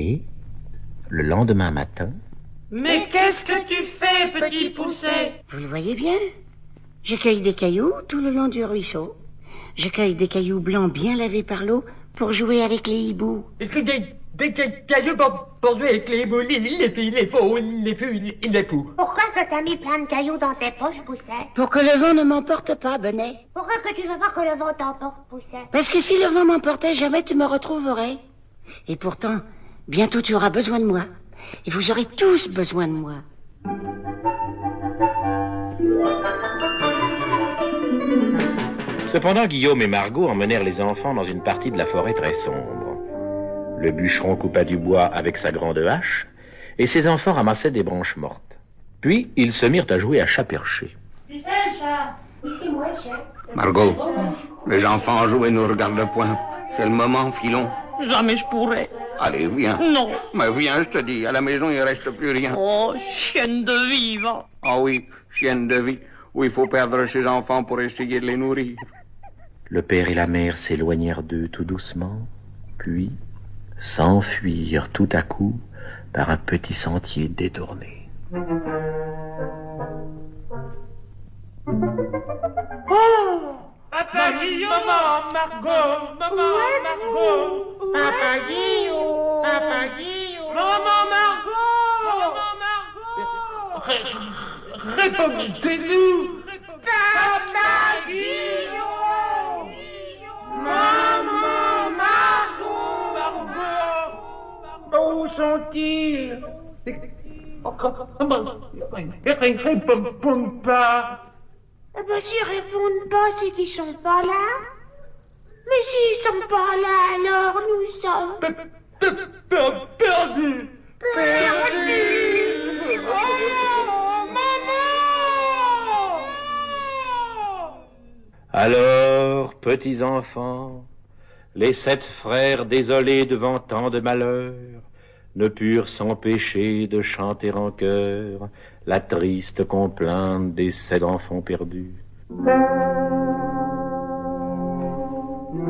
Et, le lendemain matin... Mais qu'est-ce que tu fais, petit pousset? Vous le voyez bien? Je cueille des cailloux tout le long du ruisseau. Je cueille des cailloux blancs bien lavés par l'eau pour jouer avec les hiboux. Des, des, des cailloux pour, pour, jouer avec les hiboux, les, les filles, les faux, les fûts, les fous. Pourquoi que t'as mis plein de cailloux dans tes poches, Pousset? Pour que le vent ne m'emporte pas, Bonnet. Pourquoi que tu veux pas que le vent t'emporte, Pousset? Parce que si le vent m'emportait, jamais tu me retrouverais. Et pourtant, bientôt tu auras besoin de moi. Et vous aurez tous besoin de moi. Cependant, Guillaume et Margot emmenèrent les enfants dans une partie de la forêt très sombre. Le bûcheron coupa du bois avec sa grande hache, et ses enfants ramassaient des branches mortes. Puis, ils se mirent à jouer à chat perché. C'est, chat Ici, moi, chat. Margot, les enfants ont joué nous regardent point. C'est le moment, filons. Jamais je pourrais. Allez, viens. Non. Mais viens, je te dis, à la maison, il reste plus rien. Oh, chienne de vie, va. Ah oui, chienne de vie, où il faut perdre ses enfants pour essayer de les nourrir. Le père et la mère s'éloignèrent d'eux tout doucement, puis s'enfuirent tout à coup par un petit sentier détourné. Oh Papa Maman, Margot Maman, Margot Papa Guillaume Papa Guillaume Maman, Margot. Maman, Margot. Répondez-nous. Papa Guillaume Maman, Margot Margot. Où sont-ils? Ils répondent pas. Eh ben, s'ils répondent pas, c'est qu'ils sont pas là. Mais s'ils sont pas là, alors nous sommes... Perdus Oh, maman. Alors, petits enfants, les sept frères désolés devant tant de malheurs ne purent s'empêcher de chanter en chœur la triste complainte des sept enfants perdus.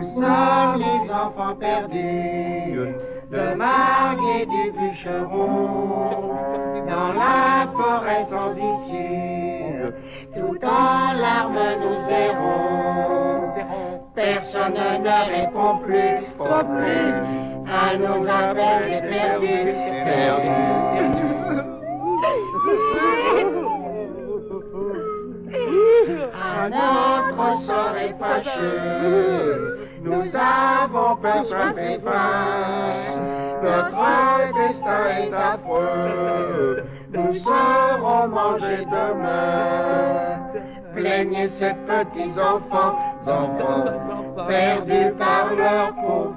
Nous sommes les enfants perdus de Margue et du bûcheron dans la forêt sans issue. Tout en larmes nous errons. Personne ne répond plus, pas plus à nos appels et perdus, perdus. À notre sort est fâcheux, nous avons peur fait face. Notre destin est affreux, nous serons mangés demain. Plaignez ces petits enfants, enfants perdus par leurs pauvres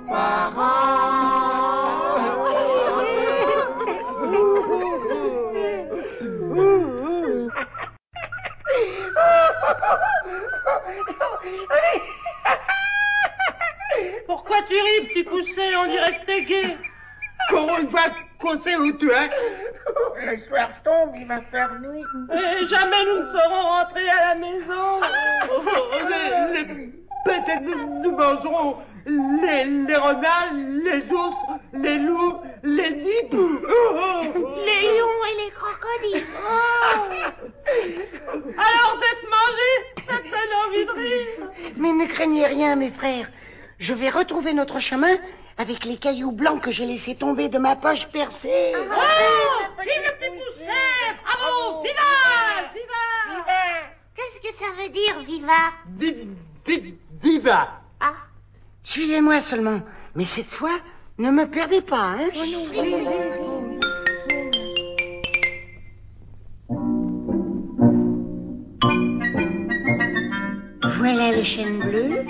Pourquoi tu ris, petit pousset On dirait que t'es gay. Pour une fois qu'on sait où tu es. Le soir tombe, il va faire nuit. Et jamais nous ne serons rentrés à la maison. Les- les- Peut-être nous, nous mangerons les, les renards, les ours, les loups, les nippes. Les lions et les crocodiles. Alors d'être mangé, ça te donne envie de rire. Mais ne craignez rien, mes frères. Je vais retrouver notre chemin avec les cailloux blancs que j'ai laissés tomber de ma poche percée. Oh Vive le petit pousset Bravo. Viva. Viva. Qu'est-ce que ça veut dire, Viva? Vi- vi- Viva. Ah, Suivez-moi seulement. Mais cette fois, ne me perdez pas, hein. Voilà le chêne bleu.